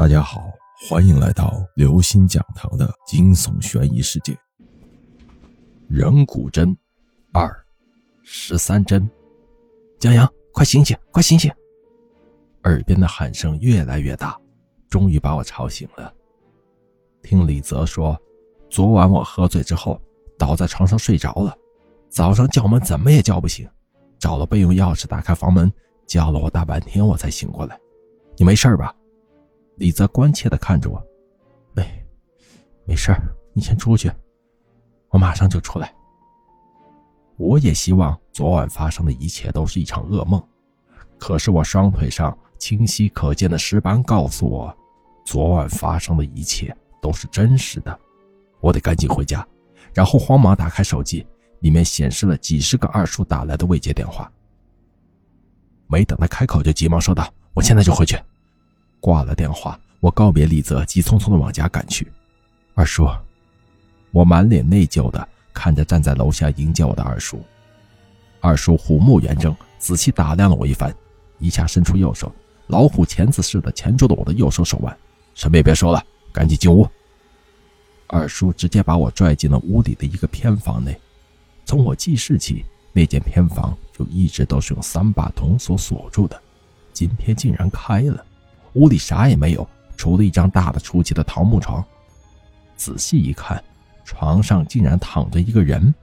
大家好，欢迎来到刘星讲堂的惊悚悬疑世界。人骨针二十三针，江阳，快醒醒，快醒醒！耳边的喊声越来越大，终于把我吵醒了。听李泽说，昨晚我喝醉之后倒在床上睡着了，早上叫门怎么也叫不醒，找了备用钥匙打开房门，叫了我大半天我才醒过来。你没事吧？李泽关切的看着我，没，没事你先出去，我马上就出来。我也希望昨晚发生的一切都是一场噩梦，可是我双腿上清晰可见的尸斑告诉我，昨晚发生的一切都是真实的。我得赶紧回家，然后慌忙打开手机，里面显示了几十个二叔打来的未接电话。没等他开口，就急忙说道：“我现在就回去。”挂了电话，我告别李泽，急匆匆的往家赶去。二叔，我满脸内疚的看着站在楼下迎接我的二叔。二叔虎目圆睁，仔细打量了我一番，一下伸出右手，老虎钳子似的钳住了我的右手手腕。什么也别说了，赶紧进屋。二叔直接把我拽进了屋里的一个偏房内。从我记事起，那间偏房就一直都是用三把铜锁锁住的，今天竟然开了。屋里啥也没有，除了一张大的出奇的桃木床。仔细一看，床上竟然躺着一个人。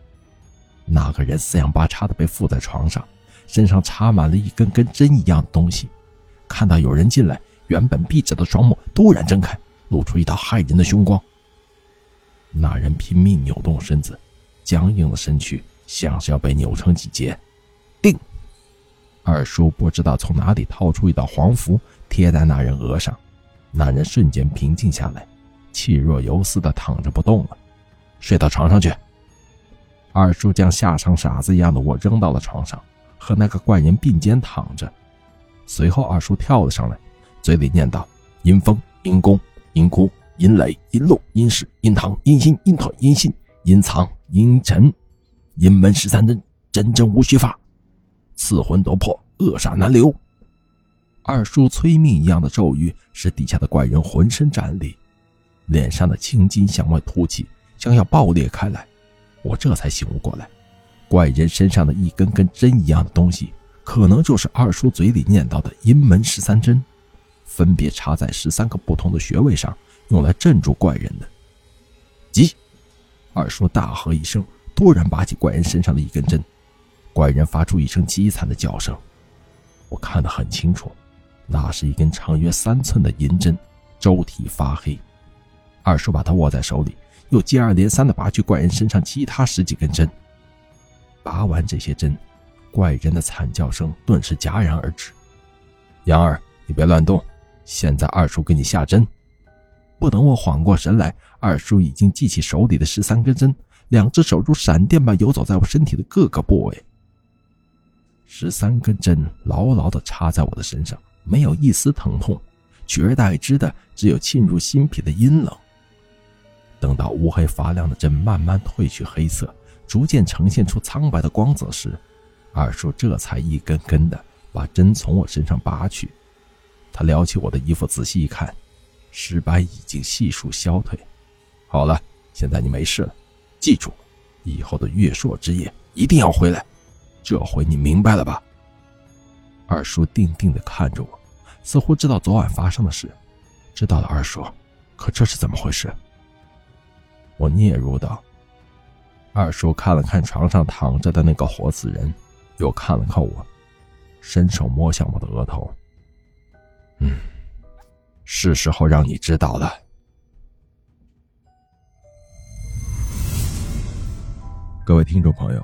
那个人四仰八叉的被附在床上，身上插满了一根根针一样的东西。看到有人进来，原本闭着的双目突然睁开，露出一道骇人的凶光。那人拼命扭动身子，僵硬的身躯像是要被扭成几截。定。二叔不知道从哪里掏出一道黄符。贴在那人额上，那人瞬间平静下来，气若游丝的躺着不动了。睡到床上去。二叔将下场傻子一样的我扔到了床上，和那个怪人并肩躺着。随后，二叔跳了上来，嘴里念道：“阴风、阴功、阴哭、阴雷、阴露、阴石、阴堂、阴心、阴腿、阴信、阴藏、阴沉、阴门十三针，针针无虚发，刺魂夺魄，恶煞难留。”二叔催命一样的咒语使底下的怪人浑身战栗，脸上的青筋向外凸起，将要爆裂开来。我这才醒悟过来，怪人身上的一根根针一样的东西，可能就是二叔嘴里念叨的阴门十三针，分别插在十三个不同的穴位上，用来镇住怪人的。急！二叔大喝一声，突然拔起怪人身上的一根针，怪人发出一声凄惨的叫声。我看得很清楚。那是一根长约三寸的银针，周体发黑。二叔把它握在手里，又接二连三地拔去怪人身上其他十几根针。拔完这些针，怪人的惨叫声顿时戛然而止。杨儿，你别乱动，现在二叔给你下针。不等我缓过神来，二叔已经系起手里的十三根针，两只手如闪电般游走在我身体的各个部位。十三根针牢牢地插在我的身上。没有一丝疼痛，取而代之的只有沁入心脾的阴冷。等到乌黑发亮的针慢慢褪去黑色，逐渐呈现出苍白的光泽时，二叔这才一根根的把针从我身上拔去。他撩起我的衣服，仔细一看，尸斑已经悉数消退。好了，现在你没事了。记住，以后的月朔之夜一定要回来。这回你明白了吧？二叔定定地看着我，似乎知道昨晚发生的事。知道了，二叔。可这是怎么回事？我嗫嚅道。二叔看了看床上躺着的那个活死人，又看了看我，伸手摸向我的额头。嗯，是时候让你知道了。各位听众朋友，